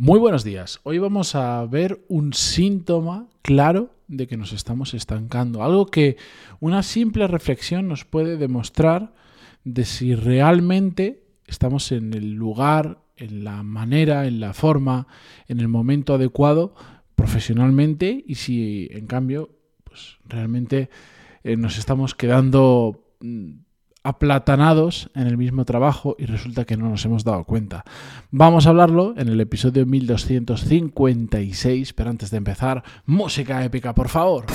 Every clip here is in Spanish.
Muy buenos días. Hoy vamos a ver un síntoma claro de que nos estamos estancando. Algo que una simple reflexión nos puede demostrar de si realmente estamos en el lugar, en la manera, en la forma, en el momento adecuado profesionalmente y si en cambio pues realmente eh, nos estamos quedando mm, aplatanados en el mismo trabajo y resulta que no nos hemos dado cuenta. Vamos a hablarlo en el episodio 1256, pero antes de empezar, música épica, por favor.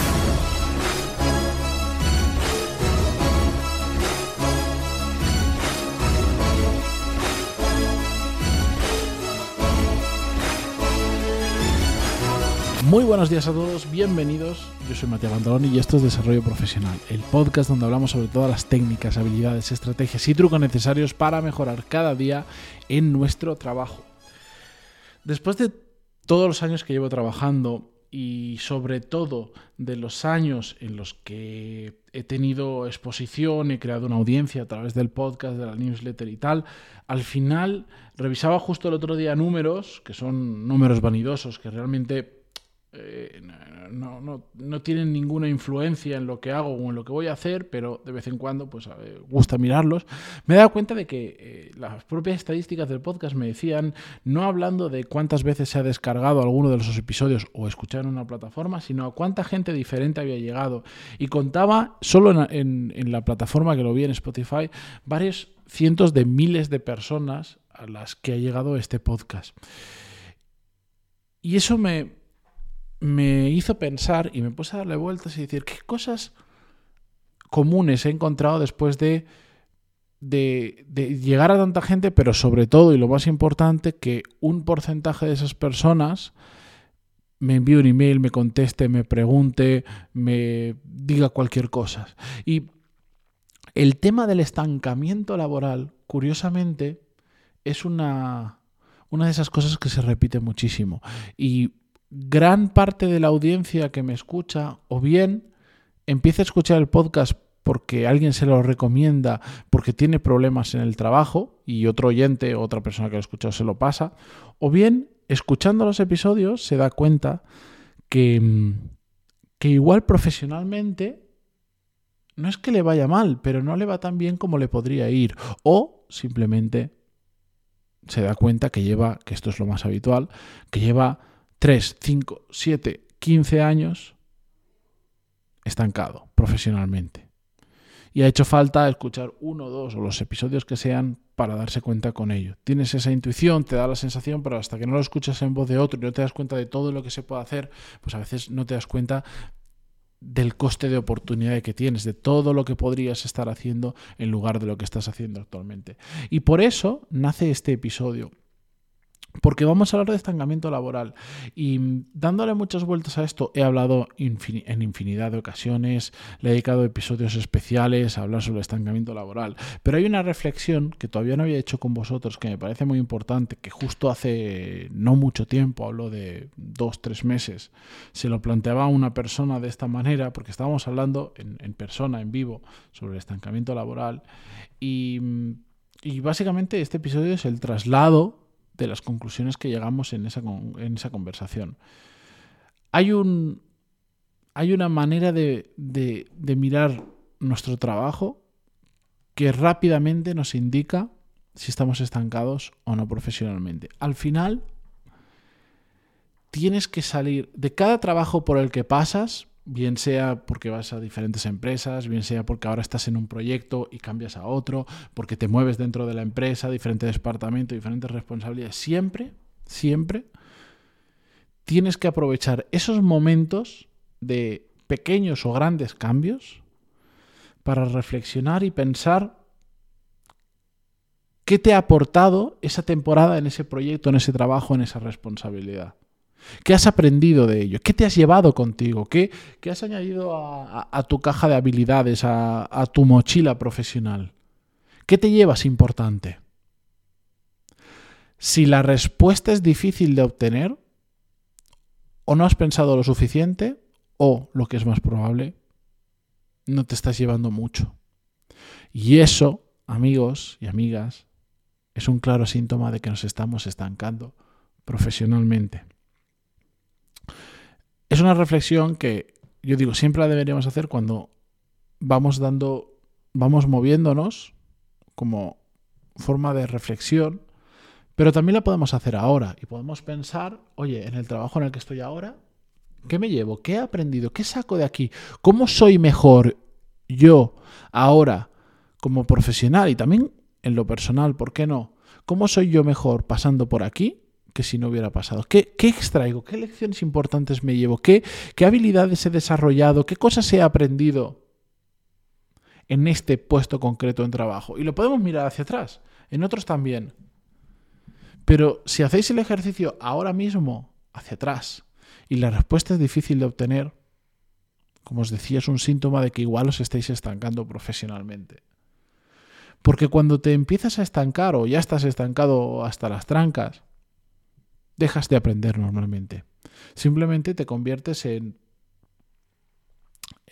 Muy buenos días a todos, bienvenidos. Yo soy Matías Bandoloni y esto es Desarrollo Profesional, el podcast donde hablamos sobre todas las técnicas, habilidades, estrategias y trucos necesarios para mejorar cada día en nuestro trabajo. Después de todos los años que llevo trabajando y sobre todo de los años en los que he tenido exposición, he creado una audiencia a través del podcast, de la newsletter y tal, al final revisaba justo el otro día números, que son números vanidosos, que realmente eh, no, no, no, tienen ninguna influencia en lo que hago o en lo que voy a hacer, pero de vez en cuando pues gusta mirarlos, me he dado cuenta de que eh, las propias estadísticas del podcast me decían, no hablando de cuántas veces se ha descargado alguno de los episodios o escuchado en una plataforma, sino a cuánta gente diferente había llegado. Y contaba, solo en, en la plataforma que lo vi en Spotify, varios cientos de miles de personas a las que ha llegado este podcast. Y eso me, me hizo pensar y me puse a darle vueltas y decir, ¿qué cosas comunes he encontrado después de, de, llegar a tanta gente, pero sobre todo, y lo más importante, que un porcentaje de esas personas me envíe un email, me conteste, me pregunte, me diga cualquier cosa. Y el tema del estancamiento laboral, curiosamente, es una, una de esas cosas que se repite muchísimo. Y gran parte de la audiencia que me escucha o bien empieza a escuchar el podcast porque alguien se lo recomienda, porque tiene problemas en el trabajo y otro oyente, otra persona que lo ha escuchado se lo pasa, o bien escuchando los episodios se da cuenta que, que igual profesionalmente no es que le vaya mal, pero no le va tan bien como le podría ir, o simplemente se da cuenta que lleva, que esto es lo más habitual, que lleva 3, 5, 7, 15 años estancado profesionalmente. Y ha hecho falta escuchar uno, dos o los episodios que sean para darse cuenta con ello. Tienes esa intuición, te da la sensación, pero hasta que no lo escuchas en voz de otro y no te das cuenta de todo lo que se puede hacer, pues a veces no te das cuenta del coste de oportunidad que tienes, de todo lo que podrías estar haciendo en lugar de lo que estás haciendo actualmente. Y por eso nace este episodio porque vamos a hablar de estancamiento laboral. Y dándole muchas vueltas a esto, he hablado en infinidad de ocasiones, le he dedicado episodios especiales a hablar sobre estancamiento laboral. Pero hay una reflexión que todavía no había hecho con vosotros que me parece muy importante, que justo hace no mucho tiempo, hablo de dos, tres meses, se lo planteaba a una persona de esta manera, porque estábamos hablando en, persona, en vivo, sobre el estancamiento laboral. Y, y básicamente este episodio es el traslado de las conclusiones que llegamos en esa, en esa conversación. Hay, un, hay una manera de, de mirar nuestro trabajo que rápidamente nos indica si estamos estancados o no profesionalmente. Al final, tienes que salir de cada trabajo por el que pasas, bien sea porque vas a diferentes empresas, bien sea porque ahora estás en un proyecto y cambias a otro, porque te mueves dentro de la empresa, diferente departamento, diferentes responsabilidades, siempre, siempre tienes que aprovechar esos momentos de pequeños o grandes cambios para reflexionar y pensar qué te ha aportado esa temporada en ese proyecto, en ese trabajo, en esa responsabilidad. ¿Qué has aprendido de ello? ¿Qué te has llevado contigo? ¿Qué, has añadido a, tu caja de habilidades, a, a tu mochila profesional? ¿Qué te llevas importante? Si la respuesta es difícil de obtener, o no has pensado lo suficiente, o, lo que es más probable, no te estás llevando mucho. Y eso, amigos y amigas, es un claro síntoma de que nos estamos estancando profesionalmente. Es una reflexión que yo digo, siempre la deberíamos hacer cuando vamos dando, vamos moviéndonos como forma de reflexión, pero también la podemos hacer ahora y podemos pensar, oye, en el trabajo en el que estoy ahora, ¿qué me llevo? ¿Qué he aprendido? ¿Qué saco de aquí? ¿Cómo soy mejor yo ahora como profesional y también en lo personal, ¿por qué no? ¿Cómo soy yo mejor pasando por aquí que si no hubiera pasado? ¿Qué, qué extraigo? ¿Qué lecciones importantes me llevo? ¿Qué, ¿Qué habilidades he desarrollado? ¿Qué cosas he aprendido en este puesto concreto en trabajo? Y lo podemos mirar hacia atrás, en otros también. Pero si hacéis el ejercicio ahora mismo, hacia atrás, y la respuesta es difícil de obtener, como os decía, es un síntoma de que igual os estáis estancando profesionalmente. Porque cuando te empiezas a estancar o ya estás estancado hasta las trancas, dejas de aprender normalmente. Simplemente te conviertes en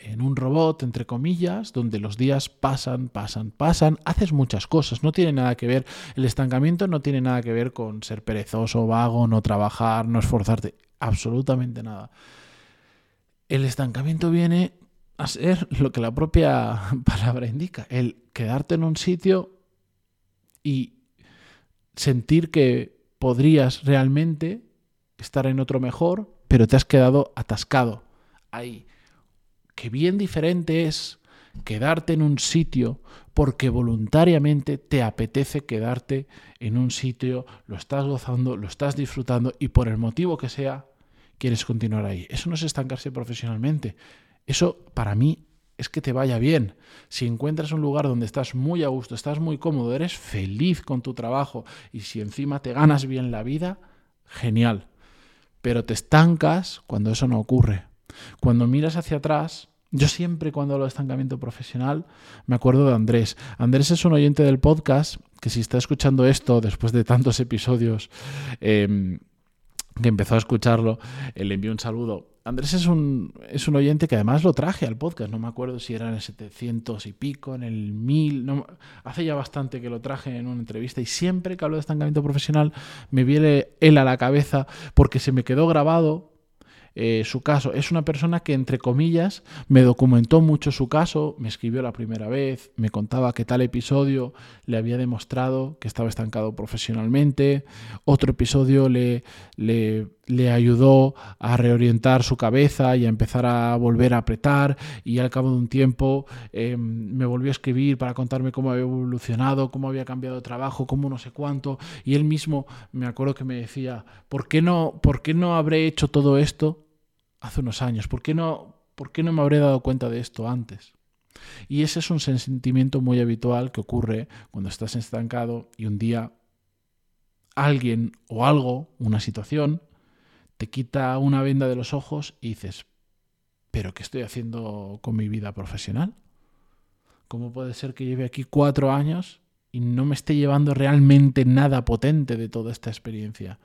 en un robot, entre comillas, donde los días pasan, pasan, pasan, haces muchas cosas, no tiene nada que ver, el estancamiento no tiene nada que ver con ser perezoso, vago, no trabajar, no esforzarte, absolutamente nada. El estancamiento viene a ser lo que la propia palabra indica, el quedarte en un sitio y sentir que podrías realmente estar en otro mejor, pero te has quedado atascado ahí. Qué bien diferente es quedarte en un sitio porque voluntariamente te apetece quedarte en un sitio, lo estás gozando, lo estás disfrutando y por el motivo que sea, quieres continuar ahí. Eso no es estancarse profesionalmente. Eso para mí es que te vaya bien. Si encuentras un lugar donde estás muy a gusto, estás muy cómodo, eres feliz con tu trabajo y si encima te ganas bien la vida, genial. Pero te estancas cuando eso no ocurre. Cuando miras hacia atrás, yo siempre cuando hablo de estancamiento profesional me acuerdo de Andrés. Andrés es un oyente del podcast que si está escuchando esto después de tantos episodios em, que empezó a escucharlo, eh, le envío un saludo. Andrés es un, es un oyente que además lo traje al podcast, no me acuerdo si era en el 700 y pico, en el 1000, no, hace ya bastante que lo traje en una entrevista y siempre que hablo de estancamiento profesional me viene él a la cabeza porque se me quedó grabado eh, su caso. Es una persona que, entre comillas, me documentó mucho su caso, me escribió la primera vez, me contaba que tal episodio le había demostrado que estaba estancado profesionalmente, otro episodio le, le, le ayudó a reorientar su cabeza y a empezar a volver a apretar y al cabo de un tiempo em, me volvió a escribir para contarme cómo había evolucionado, cómo había cambiado de trabajo, cómo no sé cuánto y él mismo me acuerdo que me decía, ¿por qué no, por qué no habré hecho todo esto hace unos años? ¿Por qué no, por qué no me habré dado cuenta de esto antes? Y ese es un sentimiento muy habitual que ocurre cuando estás estancado y un día alguien o algo, una situación, te quita una venda de los ojos y dices, ¿pero qué estoy haciendo con mi vida profesional? ¿Cómo puede ser que lleve aquí cuatro años y no me esté llevando realmente nada potente de toda esta experiencia?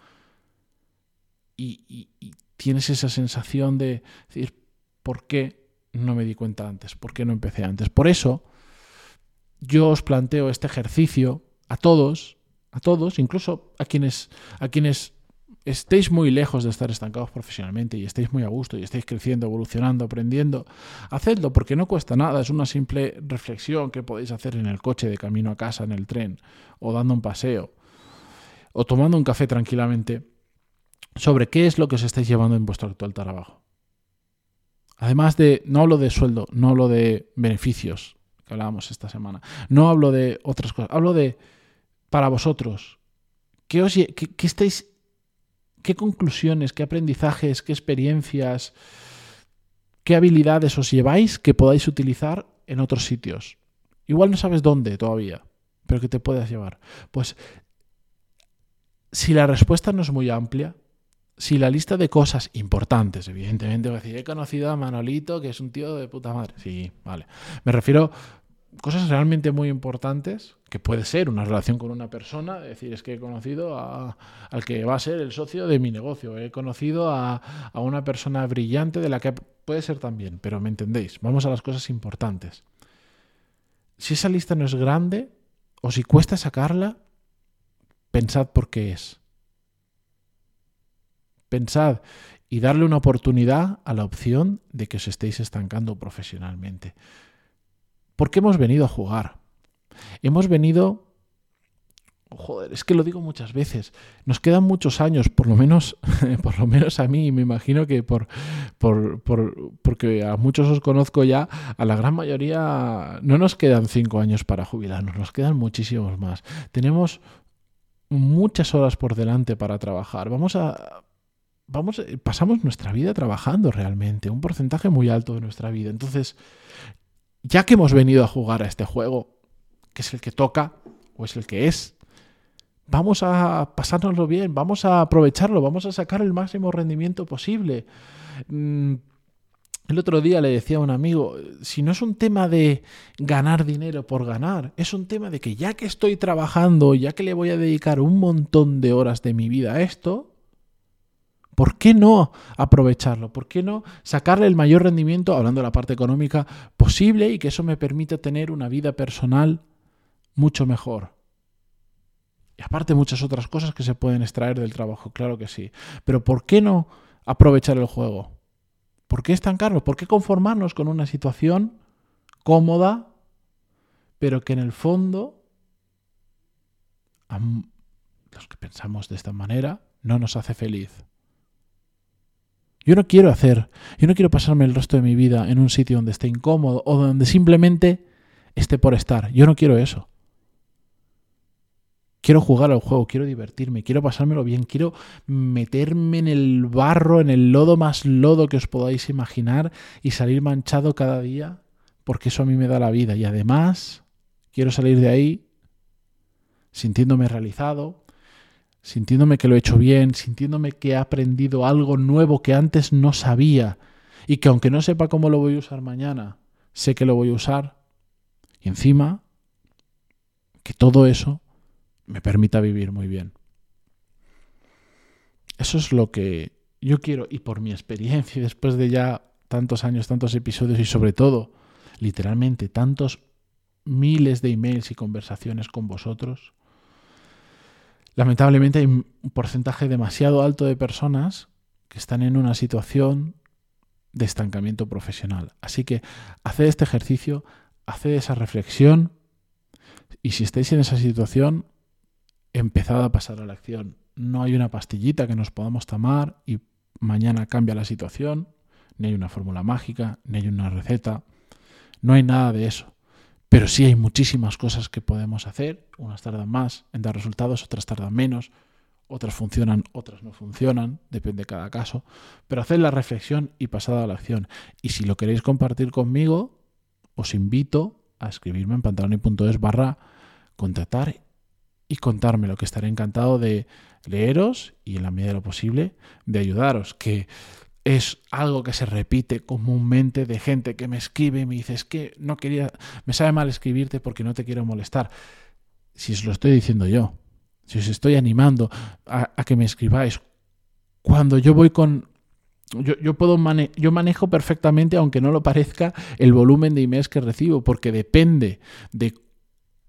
Y, tienes esa sensación de decir, ¿por qué no me di cuenta antes? ¿Por qué no empecé antes? Por eso yo os planteo este ejercicio a todos, a todos, incluso a quienes, a quienes estéis muy lejos de estar estancados profesionalmente y estéis muy a gusto y estéis creciendo, evolucionando, aprendiendo, hacedlo porque no cuesta nada, es una simple reflexión que podéis hacer en el coche de camino a casa, en el tren, o dando un paseo, o tomando un café tranquilamente, sobre qué es lo que os estáis llevando en vuestro actual trabajo. Además de, no hablo de sueldo, no hablo de beneficios, que hablábamos esta semana, no hablo de otras cosas, hablo de, para vosotros, ¿qué, os, qué estáis ¿Qué conclusiones, qué aprendizajes, qué experiencias, qué habilidades os lleváis que podáis utilizar en otros sitios? Igual no sabes dónde todavía, pero que te puedas llevar. Pues si la respuesta no es muy amplia, si la lista de cosas importantes, evidentemente, voy a decir, he conocido a Manolito, que es un tío de puta madre. Sí, vale. Me refiero cosas realmente muy importantes, que puede ser una relación con una persona, es decir, es que he conocido al que va a ser el socio de mi negocio, he conocido a, a una persona brillante de la que puede ser también, pero me entendéis, vamos a las cosas importantes. Si esa lista no es grande, o si cuesta sacarla, pensad por qué es. pensad y darle una oportunidad a la opción de que os estéis estancando profesionalmente. ¿Por qué hemos venido a jugar? Hemos venido joder, es que lo digo muchas veces, nos quedan muchos años, por lo menos, por lo menos a mí, y me imagino que por, por, por, porque a muchos os conozco ya, a la gran mayoría no nos quedan cinco años para jubilarnos, nos quedan muchísimos más. Tenemos muchas horas por delante para trabajar. Vamos a vamos pasamos nuestra vida trabajando realmente, un porcentaje muy alto de nuestra vida. Entonces, ya que hemos venido a jugar a este juego, que es el que toca o es el que es, vamos a pasárnoslo bien, vamos a aprovecharlo, vamos a sacar el máximo rendimiento posible. Mm, el otro día le decía a un amigo, si no es un tema de ganar dinero por ganar, es un tema de que ya que estoy trabajando, ya que le voy a dedicar un montón de horas de mi vida a esto, ¿por qué no aprovecharlo? ¿Por qué no sacarle el mayor rendimiento, hablando de la parte económica, posible y que eso me permita tener una vida personal mucho mejor? Y aparte muchas otras cosas que se pueden extraer del trabajo, claro que sí. Pero ¿por qué no aprovechar el juego? ¿Por qué estancarnos? ¿Por qué conformarnos con una situación cómoda, pero que en el fondo, los que pensamos de esta manera, no nos hace feliz? Yo no quiero hacer, yo no quiero pasarme el resto de mi vida en un sitio donde esté incómodo o donde simplemente esté por estar. Yo no quiero eso. Quiero jugar al juego, quiero divertirme, quiero pasármelo bien, quiero meterme en el barro, en el lodo más lodo que os podáis imaginar y salir manchado cada día, porque eso a mí me da la vida. Y además, quiero salir de ahí sintiéndome realizado, sintiéndome que lo he hecho bien, sintiéndome que he aprendido algo nuevo que antes no sabía y que aunque no sepa cómo lo voy a usar mañana, sé que lo voy a usar. Y encima, que todo eso me permita vivir muy bien. Eso es lo que yo quiero y por mi experiencia, después de ya tantos años, tantos episodios y sobre todo, literalmente, tantos miles de emails y conversaciones con vosotros, lamentablemente hay un porcentaje demasiado alto de personas que están en una situación de estancamiento profesional. Así que haced este ejercicio, haced esa reflexión y si estáis en esa situación, empezado a pasar a la acción. No hay una pastillita que nos podamos tomar y mañana cambia la situación, ni hay una fórmula mágica, ni hay una receta, no hay nada de eso. Pero sí hay muchísimas cosas que podemos hacer, unas tardan más en dar resultados, otras tardan menos, otras funcionan, otras no funcionan, depende de cada caso, pero haced la reflexión y pasad a la acción. Y si lo queréis compartir conmigo, os invito a escribirme en pantaloni.es barra contactar y contármelo, que estaré encantado de leeros y en la medida de lo posible de ayudaros, que es algo que se repite comúnmente de gente que me escribe y me dice, es que no quería, me sabe mal escribirte porque no te quiero molestar. Si os lo estoy diciendo yo, si os estoy animando a, que me escribáis, cuando yo voy con... Yo, yo puedo yo manejo perfectamente, aunque no lo parezca, el volumen de emails que recibo, porque depende de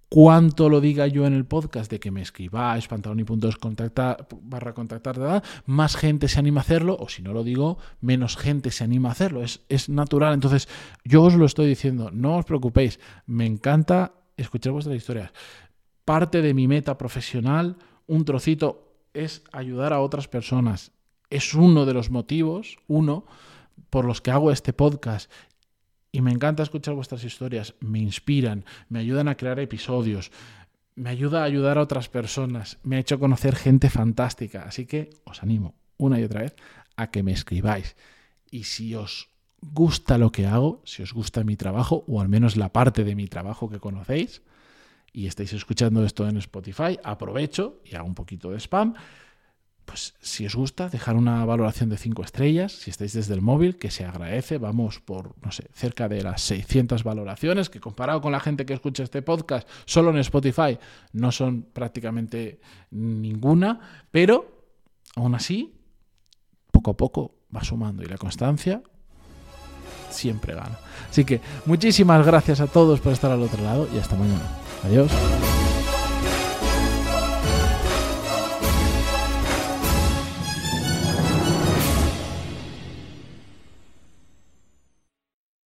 cuánto lo diga yo en el podcast de que me escribáis, pantaloni.es contactar, barra contactar, más gente se anima a hacerlo, o si no lo digo, menos gente se anima a hacerlo. Es, es natural. Entonces, yo os lo estoy diciendo, no os preocupéis, me encanta escuchar vuestras historias. Parte de mi meta profesional, un trocito, es ayudar a otras personas. Es uno de los motivos, uno, por los que hago este podcast y me encanta escuchar vuestras historias, me inspiran, me ayudan a crear episodios, me ayuda a ayudar a otras personas, me ha hecho conocer gente fantástica. Así que os animo una y otra vez a que me escribáis. Y si os gusta lo que hago, si os gusta mi trabajo, o al menos la parte de mi trabajo que conocéis, y estáis escuchando esto en Spotify, aprovecho y hago un poquito de spam pues si os gusta, dejar una valoración de 5 estrellas, si estáis desde el móvil, que se agradece, vamos por, no sé, cerca de las 600 valoraciones, que comparado con la gente que escucha este podcast solo en Spotify, no son prácticamente ninguna, pero aún así, poco a poco va sumando y la constancia siempre gana. Así que muchísimas gracias a todos por estar al otro lado y hasta mañana. Adiós.